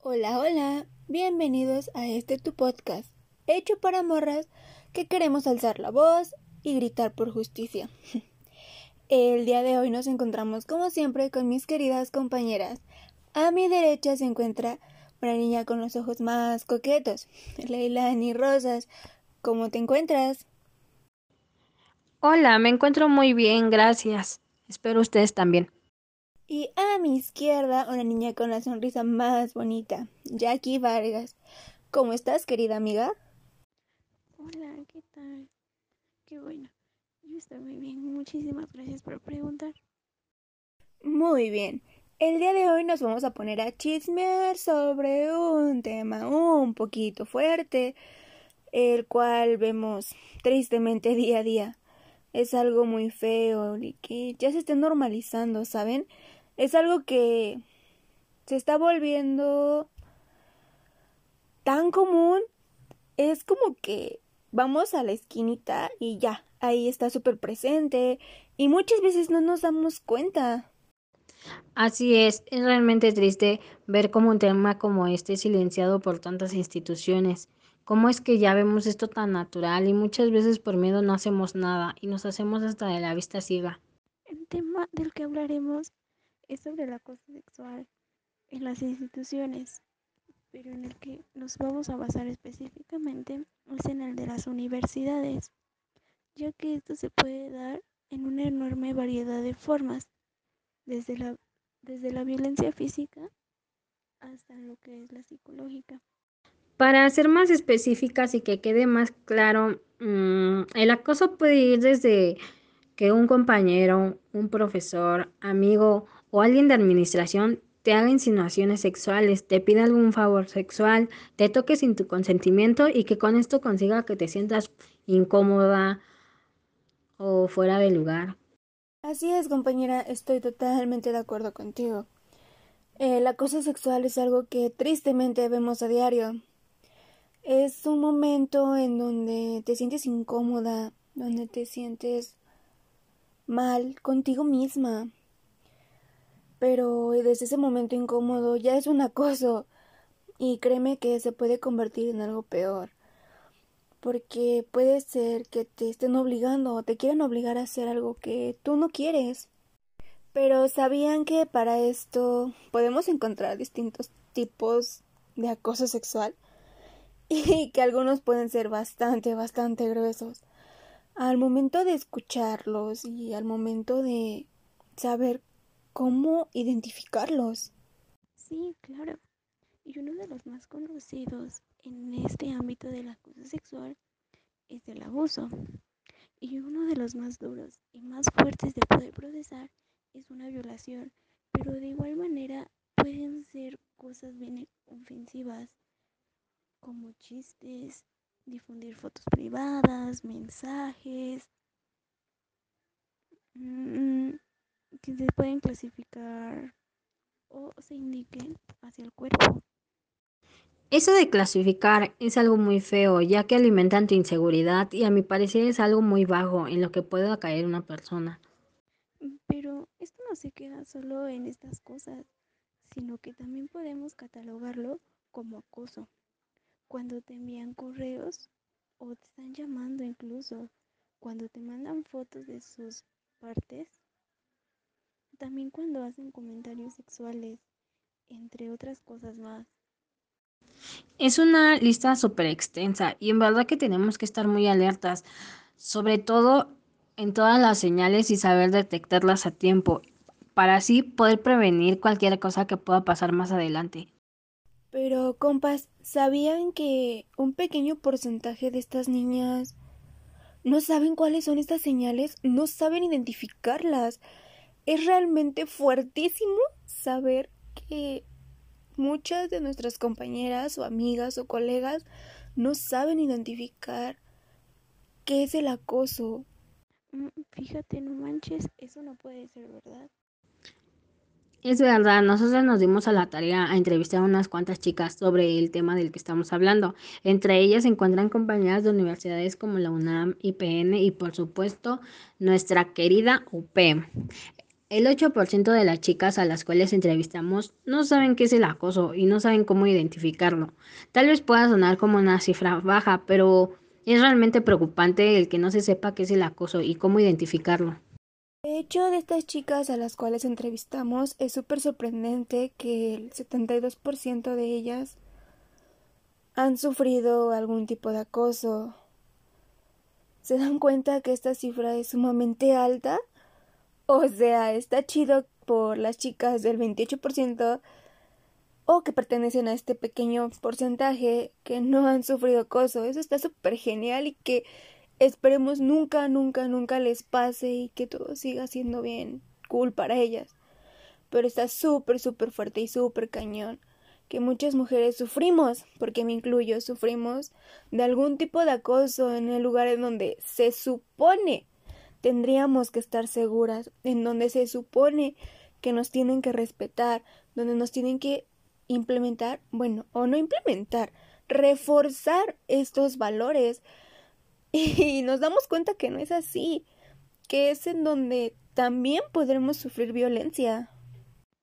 Hola, hola, bienvenidos a este tu podcast, hecho para morras que queremos alzar la voz y gritar por justicia. El día de hoy nos encontramos como siempre con mis queridas compañeras. A mi derecha se encuentra una niña con los ojos más coquetos, Leilani Rosas. ¿Cómo te encuentras? Hola, me encuentro muy bien, gracias. Espero ustedes también. Y a mi izquierda, una niña con la sonrisa más bonita, Jackie Vargas. ¿Cómo estás, querida amiga? Hola, ¿qué tal? Qué bueno. Yo estoy muy bien. Muchísimas gracias por preguntar. Muy bien. El día de hoy nos vamos a poner a chismear sobre un tema un poquito fuerte, el cual vemos tristemente día a día. Es algo muy feo y que ya se está normalizando, ¿saben? Es algo que se está volviendo tan común. Es como que vamos a la esquinita y ya, ahí está súper presente y muchas veces no nos damos cuenta. Así es, es realmente triste ver cómo un tema como este es silenciado por tantas instituciones. ¿Cómo es que ya vemos esto tan natural y muchas veces por miedo no hacemos nada y nos hacemos hasta de la vista ciega? El tema del que hablaremos es sobre el acoso sexual en las instituciones, pero en el que nos vamos a basar específicamente es en el de las universidades, ya que esto se puede dar en una enorme variedad de formas, desde la, desde la violencia física hasta lo que es la psicológica. Para ser más específicas y que quede más claro, mm, el acoso puede ir desde que un compañero, un profesor, amigo o alguien de administración te haga insinuaciones sexuales, te pida algún favor sexual, te toque sin tu consentimiento y que con esto consiga que te sientas incómoda o fuera de lugar. Así es, compañera, estoy totalmente de acuerdo contigo. El acoso sexual es algo que tristemente vemos a diario. Es un momento en donde te sientes incómoda, donde te sientes mal contigo misma, pero desde ese momento incómodo ya es un acoso y créeme que se puede convertir en algo peor porque puede ser que te estén obligando o te quieran obligar a hacer algo que tú no quieres. Pero sabían que para esto podemos encontrar distintos tipos de acoso sexual y que algunos pueden ser bastante, bastante gruesos. Al momento de escucharlos y al momento de saber cómo identificarlos. Sí, claro. Y uno de los más conocidos en este ámbito del acoso sexual es el abuso. Y uno de los más duros y más fuertes de poder procesar es una violación. Pero de igual manera pueden ser cosas bien ofensivas como chistes, difundir fotos privadas, mensajes. Que se pueden clasificar o se indiquen hacia el cuerpo. Eso de clasificar es algo muy feo, ya que alimentan tu inseguridad y a mi parecer es algo muy bajo en lo que pueda caer una persona. Pero esto no se queda solo en estas cosas, sino que también podemos catalogarlo como acoso. Cuando te envían correos o te están llamando incluso, cuando te mandan fotos de sus partes también cuando hacen comentarios sexuales, entre otras cosas más. Es una lista súper extensa y en verdad que tenemos que estar muy alertas, sobre todo en todas las señales y saber detectarlas a tiempo, para así poder prevenir cualquier cosa que pueda pasar más adelante. Pero, compas, ¿sabían que un pequeño porcentaje de estas niñas no saben cuáles son estas señales? No saben identificarlas es realmente fuertísimo saber que muchas de nuestras compañeras o amigas o colegas no saben identificar qué es el acoso. Mm, fíjate, no manches, eso no puede ser verdad. Es verdad, nosotros nos dimos a la tarea a entrevistar a unas cuantas chicas sobre el tema del que estamos hablando. Entre ellas se encuentran compañeras de universidades como la UNAM, IPN y por supuesto nuestra querida UP. El 8% de las chicas a las cuales entrevistamos no saben qué es el acoso y no saben cómo identificarlo. Tal vez pueda sonar como una cifra baja, pero es realmente preocupante el que no se sepa qué es el acoso y cómo identificarlo. De hecho, de estas chicas a las cuales entrevistamos, es súper sorprendente que el 72% de ellas han sufrido algún tipo de acoso. ¿Se dan cuenta que esta cifra es sumamente alta? O sea, está chido por las chicas del 28% o que pertenecen a este pequeño porcentaje que no han sufrido acoso. Eso está súper genial y que esperemos nunca, nunca, nunca les pase y que todo siga siendo bien cool para ellas. Pero está súper, súper fuerte y súper cañón que muchas mujeres sufrimos, porque me incluyo, sufrimos de algún tipo de acoso en el lugar en donde se supone tendríamos que estar seguras, en donde se supone que nos tienen que respetar, donde nos tienen que implementar, bueno, o no implementar, reforzar estos valores. Y nos damos cuenta que no es así, que es en donde también podremos sufrir violencia.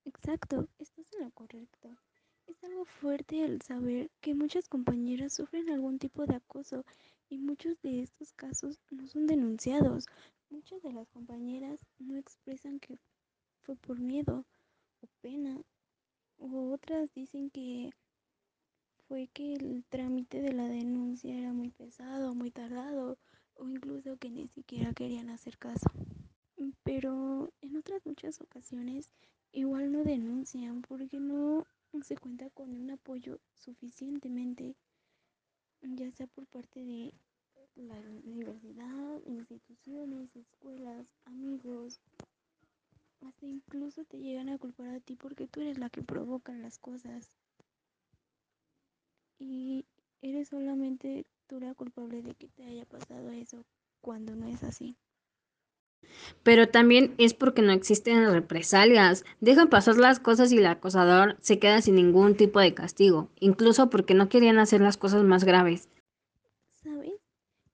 Exacto, estás en lo correcto. Es algo fuerte el saber que muchas compañeras sufren algún tipo de acoso y muchos de estos casos no son denunciados. Muchas de las compañeras no expresan que fue por miedo o pena o otras dicen que fue que el trámite de la denuncia era muy pesado, muy tardado o incluso que ni siquiera querían hacer caso. Pero en otras muchas ocasiones igual no denuncian porque no se cuenta con un apoyo suficientemente, ya sea por parte de la universidad, instituciones, escuelas, amigos, hasta incluso te llegan a culpar a ti porque tú eres la que provoca las cosas. Y eres solamente tú la culpable de que te haya pasado eso cuando no es así. Pero también es porque no existen represalias. Dejan pasar las cosas y el acosador se queda sin ningún tipo de castigo, incluso porque no querían hacer las cosas más graves. ¿Sabes?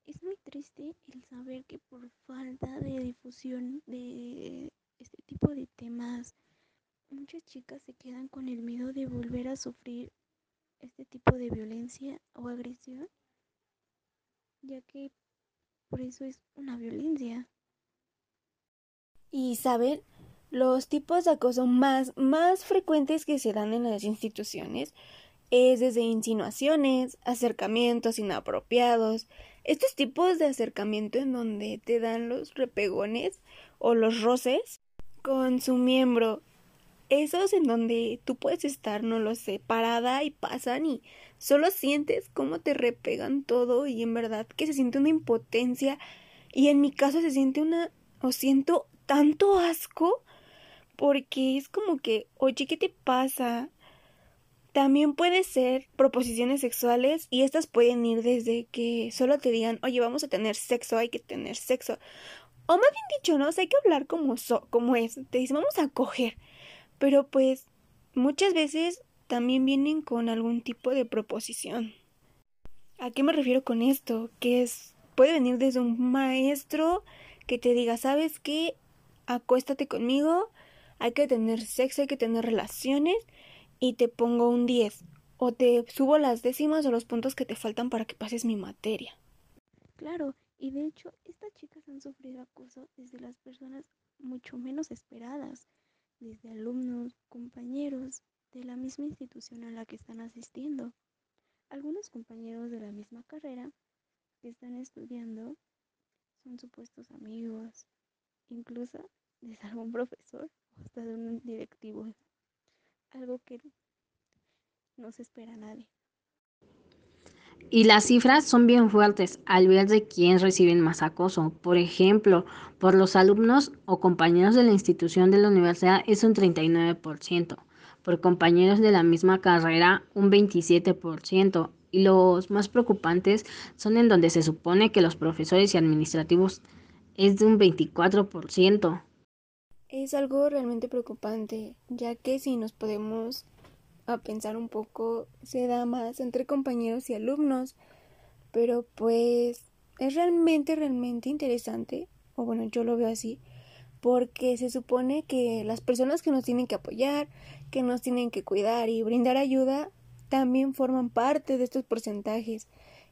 Es muy triste el saber que por falta de difusión de este tipo de temas, muchas chicas se quedan con el miedo de volver a sufrir este tipo de violencia o agresión, ya que por eso es una violencia. Y saben, los tipos de acoso más, más frecuentes que se dan en las instituciones es desde insinuaciones, acercamientos inapropiados, estos tipos de acercamiento en donde te dan los repegones o los roces con su miembro. Esos en donde tú puedes estar, no lo sé, parada y pasan y solo sientes cómo te repegan todo y en verdad que se siente una impotencia y en mi caso se siente una o siento tanto asco porque es como que, oye, ¿qué te pasa? También puede ser proposiciones sexuales y estas pueden ir desde que solo te digan, oye, vamos a tener sexo, hay que tener sexo. O más bien dicho, ¿no? hay que hablar como, como es. Te dicen, vamos a coger. Pero pues muchas veces también vienen con algún tipo de proposición. ¿A qué me refiero con esto? Que es, puede venir desde un maestro que te diga, ¿sabes qué? Acuéstate conmigo, hay que tener sexo, hay que tener relaciones y te pongo un 10. O te subo las décimas o los puntos que te faltan para que pases mi materia. Claro, y de hecho, estas chicas han sufrido acoso desde las personas mucho menos esperadas, desde alumnos, compañeros de la misma institución a la que están asistiendo. Algunos compañeros de la misma carrera que están estudiando son supuestos amigos, incluso de algún profesor o hasta de un directivo, algo que no se espera nadie. Y las cifras son bien fuertes al ver de quién reciben más acoso. Por ejemplo, por los alumnos o compañeros de la institución de la universidad es un 39%, por compañeros de la misma carrera un 27%, y los más preocupantes son en donde se supone que los profesores y administrativos es de un 24%. Es algo realmente preocupante, ya que si nos podemos a pensar un poco, se da más entre compañeros y alumnos, pero pues es realmente, realmente interesante, o bueno, yo lo veo así, porque se supone que las personas que nos tienen que apoyar, que nos tienen que cuidar y brindar ayuda, también forman parte de estos porcentajes.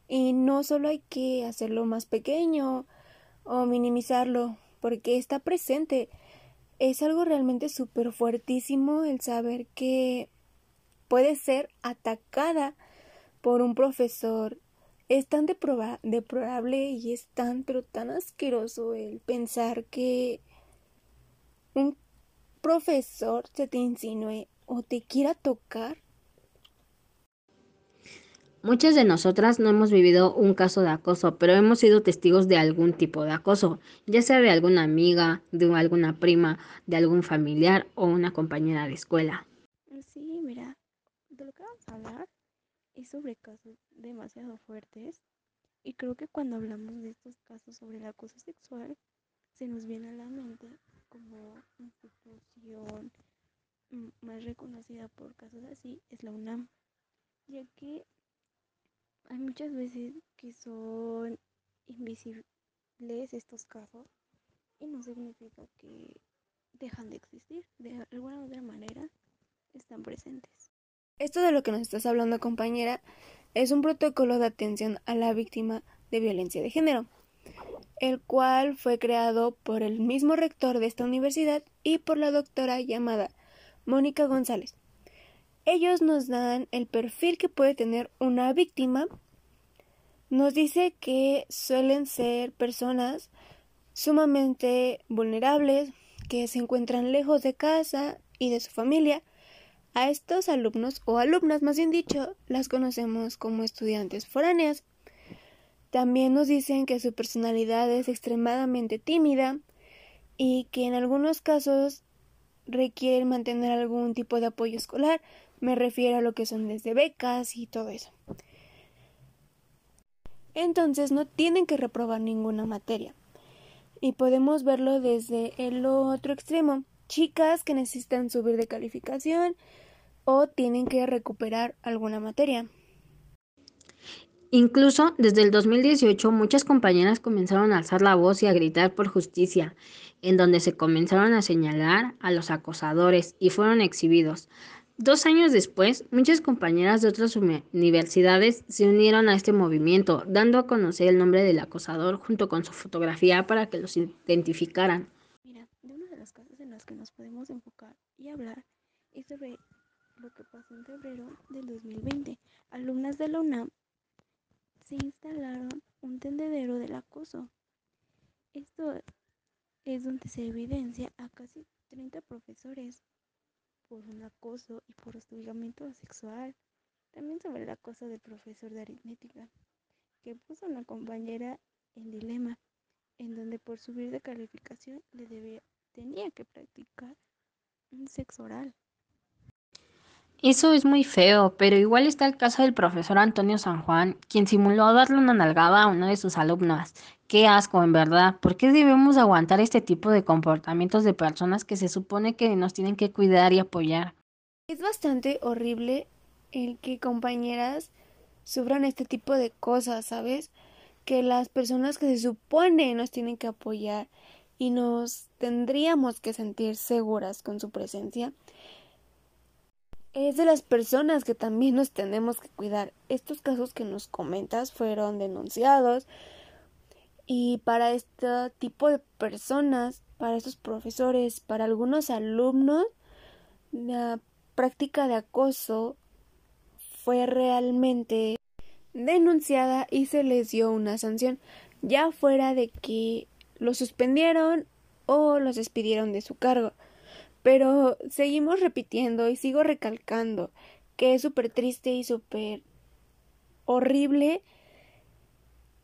Y no solo hay que hacerlo más pequeño o minimizarlo, porque está presente. Es algo realmente súper fuertísimo el saber que puede ser atacada por un profesor. Es tan deplorable y es tan, pero tan asqueroso el pensar que un profesor se te insinúe o te quiera tocar Muchas de nosotras no hemos vivido un caso de acoso, pero hemos sido testigos de algún tipo de acoso, ya sea de alguna amiga, de alguna prima, de algún familiar o una compañera de escuela. Sí, mira, de lo que vamos a hablar es sobre casos demasiado fuertes y creo que cuando hablamos de estos casos sobre el acoso sexual se nos viene a la mente como institución más reconocida por casos así es la UNAM, ya que hay muchas veces que son invisibles estos casos y no significa que dejan de existir. De alguna u otra manera están presentes. Esto de lo que nos estás hablando, compañera, es un protocolo de atención a la víctima de violencia de género, el cual fue creado por el mismo rector de esta universidad y por la doctora llamada Mónica González. Ellos nos dan el perfil que puede tener una víctima. Nos dice que suelen ser personas sumamente vulnerables, que se encuentran lejos de casa y de su familia. A estos alumnos o alumnas, más bien dicho, las conocemos como estudiantes foráneas. También nos dicen que su personalidad es extremadamente tímida y que en algunos casos requieren mantener algún tipo de apoyo escolar, me refiero a lo que son desde becas y todo eso. Entonces no tienen que reprobar ninguna materia. Y podemos verlo desde el otro extremo. Chicas que necesitan subir de calificación o tienen que recuperar alguna materia. Incluso desde el 2018 muchas compañeras comenzaron a alzar la voz y a gritar por justicia, en donde se comenzaron a señalar a los acosadores y fueron exhibidos. Dos años después, muchas compañeras de otras universidades se unieron a este movimiento, dando a conocer el nombre del acosador junto con su fotografía para que los identificaran. Mira, de uno de los casos en los que nos podemos enfocar y hablar es sobre lo que pasó en febrero del 2020. Alumnas de la UNAM se instalaron un tendedero del acoso. Esto es donde se evidencia a casi 30 profesores por un acoso y por hostigamiento sexual. También sobre el acoso del profesor de aritmética, que puso a una compañera en dilema, en donde por subir de calificación le debía, tenía que practicar un sexo oral. Eso es muy feo, pero igual está el caso del profesor Antonio San Juan, quien simuló darle una nalgada a una de sus alumnas. Qué asco, en verdad. ¿Por qué debemos aguantar este tipo de comportamientos de personas que se supone que nos tienen que cuidar y apoyar? Es bastante horrible el que compañeras sufran este tipo de cosas, ¿sabes? Que las personas que se supone nos tienen que apoyar y nos tendríamos que sentir seguras con su presencia es de las personas que también nos tenemos que cuidar. Estos casos que nos comentas fueron denunciados y para este tipo de personas, para estos profesores, para algunos alumnos, la práctica de acoso fue realmente denunciada y se les dio una sanción, ya fuera de que lo suspendieron o los despidieron de su cargo. Pero seguimos repitiendo y sigo recalcando que es súper triste y súper horrible.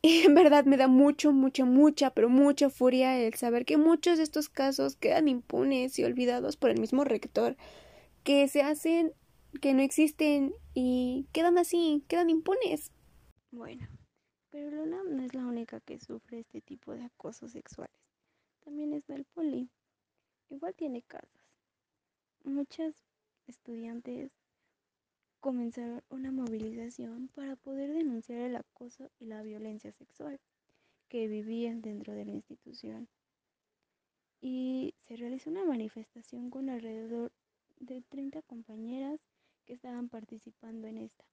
Y en verdad me da mucho, mucha, mucha, pero mucha furia el saber que muchos de estos casos quedan impunes y olvidados por el mismo rector, que se hacen, que no existen y quedan así, quedan impunes. Bueno, pero Luna no es la única que sufre este tipo de acosos sexuales. También está el poli. Igual tiene casos muchas estudiantes comenzaron una movilización para poder denunciar el acoso y la violencia sexual que vivían dentro de la institución. y se realizó una manifestación con alrededor de 30 compañeras que estaban participando en esta.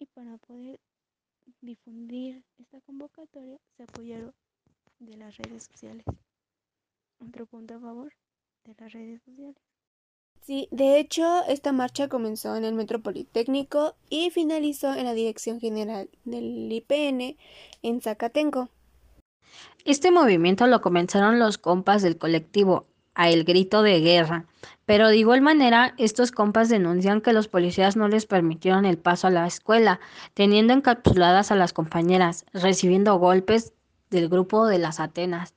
Y para poder difundir esta convocatoria se apoyaron de las redes sociales. Otro punto a favor de las redes sociales. Sí, de hecho, esta marcha comenzó en el Metro Politécnico y finalizó en la Dirección General del IPN en Zacatenco. Este movimiento lo comenzaron los compas del colectivo a El Grito de Guerra, pero de igual manera estos compas denuncian que los policías no les permitieron el paso a la escuela, teniendo encapsuladas a las compañeras, recibiendo golpes del grupo de las Atenas.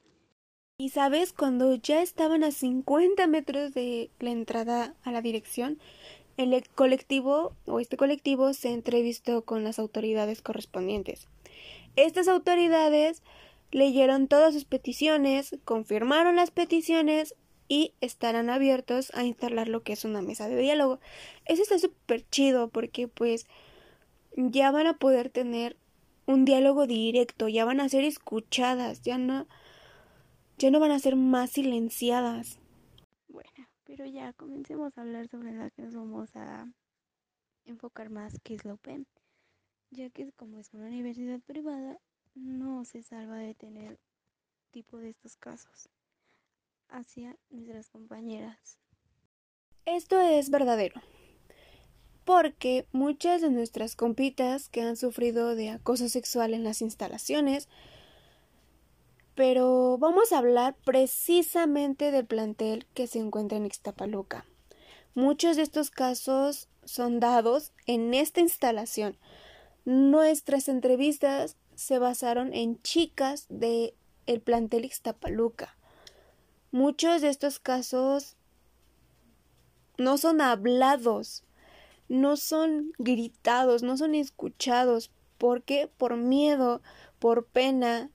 Y sabes, cuando ya estaban a 50 metros de la entrada a la dirección, el colectivo o este colectivo se entrevistó con las autoridades correspondientes. Estas autoridades leyeron todas sus peticiones, confirmaron las peticiones y estarán abiertos a instalar lo que es una mesa de diálogo. Eso está súper chido porque pues ya van a poder tener un diálogo directo, ya van a ser escuchadas, ya no ya no van a ser más silenciadas. Bueno, pero ya comencemos a hablar sobre lo que nos vamos a enfocar más, que es la UPEM, ya que como es una universidad privada, no se salva de tener tipo de estos casos hacia nuestras compañeras. Esto es verdadero, porque muchas de nuestras compitas que han sufrido de acoso sexual en las instalaciones, pero vamos a hablar precisamente del plantel que se encuentra en Ixtapaluca. Muchos de estos casos son dados en esta instalación. Nuestras entrevistas se basaron en chicas de el plantel Ixtapaluca. Muchos de estos casos no son hablados, no son gritados, no son escuchados. ¿Por qué? Por miedo, por pena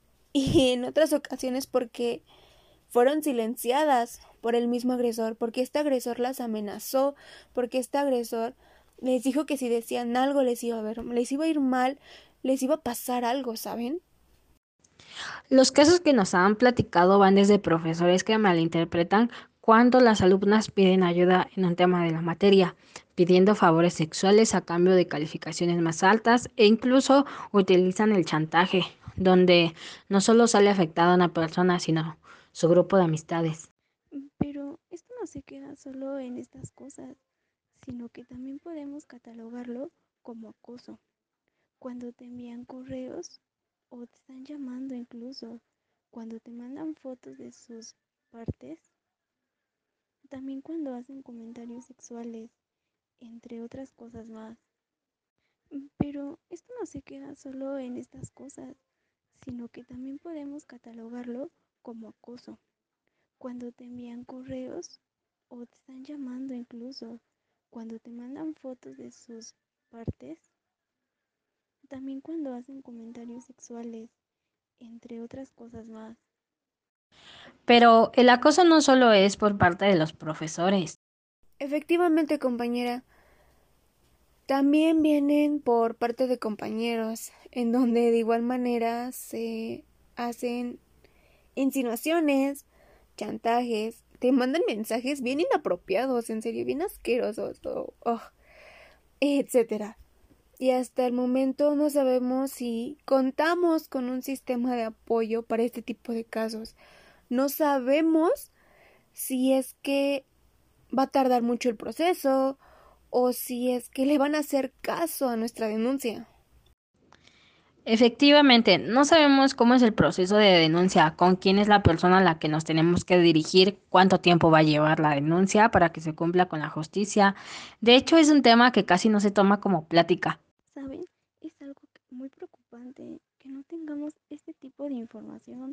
y en otras ocasiones porque fueron silenciadas por el mismo agresor, porque este agresor las amenazó, porque este agresor les dijo que si decían algo les iba a ver, les iba a ir mal, les iba a pasar algo, ¿saben? Los casos que nos han platicado van desde profesores que malinterpretan cuando las alumnas piden ayuda en un tema de la materia, pidiendo favores sexuales a cambio de calificaciones más altas e incluso utilizan el chantaje, donde no solo sale afectada una persona, sino su grupo de amistades. Pero esto no se queda solo en estas cosas, sino que también podemos catalogarlo como acoso cuando te envían correos o te están llamando incluso, cuando te mandan fotos de sus partes, también cuando hacen comentarios sexuales, entre otras cosas más. Pero esto no se queda solo en estas cosas, sino que también podemos catalogarlo como acoso. Cuando te envían correos o te están llamando incluso, cuando te mandan fotos de sus partes, también cuando hacen comentarios sexuales, entre otras cosas más. Pero el acoso no solo es por parte de los profesores. Efectivamente, compañera. También vienen por parte de compañeros, en donde de igual manera se hacen insinuaciones, chantajes, te mandan mensajes bien inapropiados, en serio, bien asquerosos, oh, etcétera y hasta el momento no sabemos si contamos con un sistema de apoyo para este tipo de casos. No sabemos si es que va a tardar mucho el proceso o si es que le van a hacer caso a nuestra denuncia. Efectivamente, no sabemos cómo es el proceso de denuncia, con quién es la persona a la que nos tenemos que dirigir, cuánto tiempo va a llevar la denuncia para que se cumpla con la justicia. De hecho, es un tema que casi no se toma como plática. ¿Saben? Es algo muy preocupante que no tengamos este tipo de información,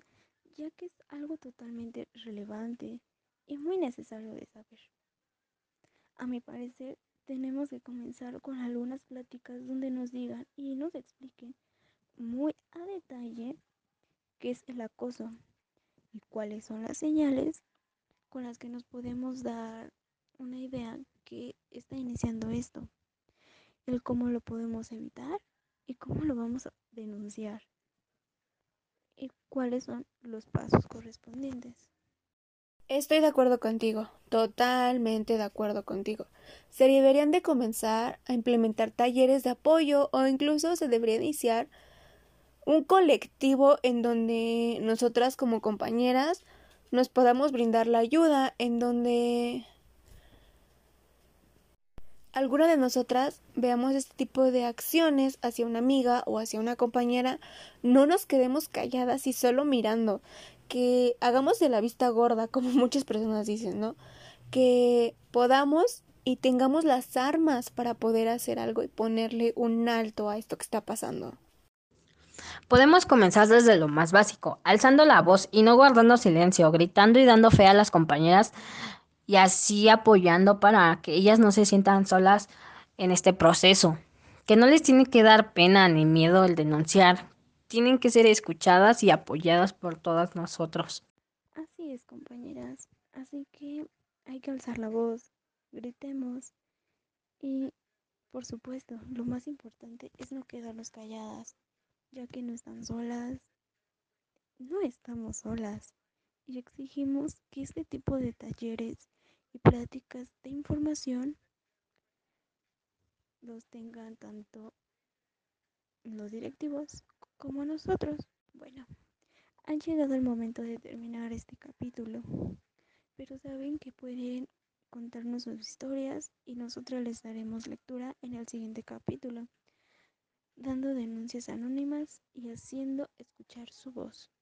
ya que es algo totalmente relevante y muy necesario de saber. A mi parecer, tenemos que comenzar con algunas pláticas donde nos digan y nos expliquen muy a detalle qué es el acoso y cuáles son las señales con las que nos podemos dar una idea que está iniciando esto el cómo lo podemos evitar y cómo lo vamos a denunciar y cuáles son los pasos correspondientes. Estoy de acuerdo contigo, totalmente de acuerdo contigo. Se deberían de comenzar a implementar talleres de apoyo o incluso se debería iniciar un colectivo en donde nosotras como compañeras nos podamos brindar la ayuda, en donde alguna de nosotras veamos este tipo de acciones hacia una amiga o hacia una compañera, no nos quedemos calladas y solo mirando, que hagamos de la vista gorda, como muchas personas dicen, ¿no? Que podamos y tengamos las armas para poder hacer algo y ponerle un alto a esto que está pasando. Podemos comenzar desde lo más básico, alzando la voz y no guardando silencio, gritando y dando fe a las compañeras y así apoyando para que ellas no se sientan solas en este proceso, que no les tiene que dar pena ni miedo el denunciar, tienen que ser escuchadas y apoyadas por todas nosotros. Así es, compañeras, así que hay que alzar la voz, gritemos y, por supuesto, lo más importante es no quedarnos calladas, ya que no están solas, no estamos solas y exigimos que este tipo de talleres y prácticas de información los tengan tanto los directivos como nosotros. Bueno, ha llegado el momento de terminar este capítulo, pero saben que pueden contarnos sus historias y nosotros les daremos lectura en el siguiente capítulo, dando denuncias anónimas y haciendo escuchar su voz.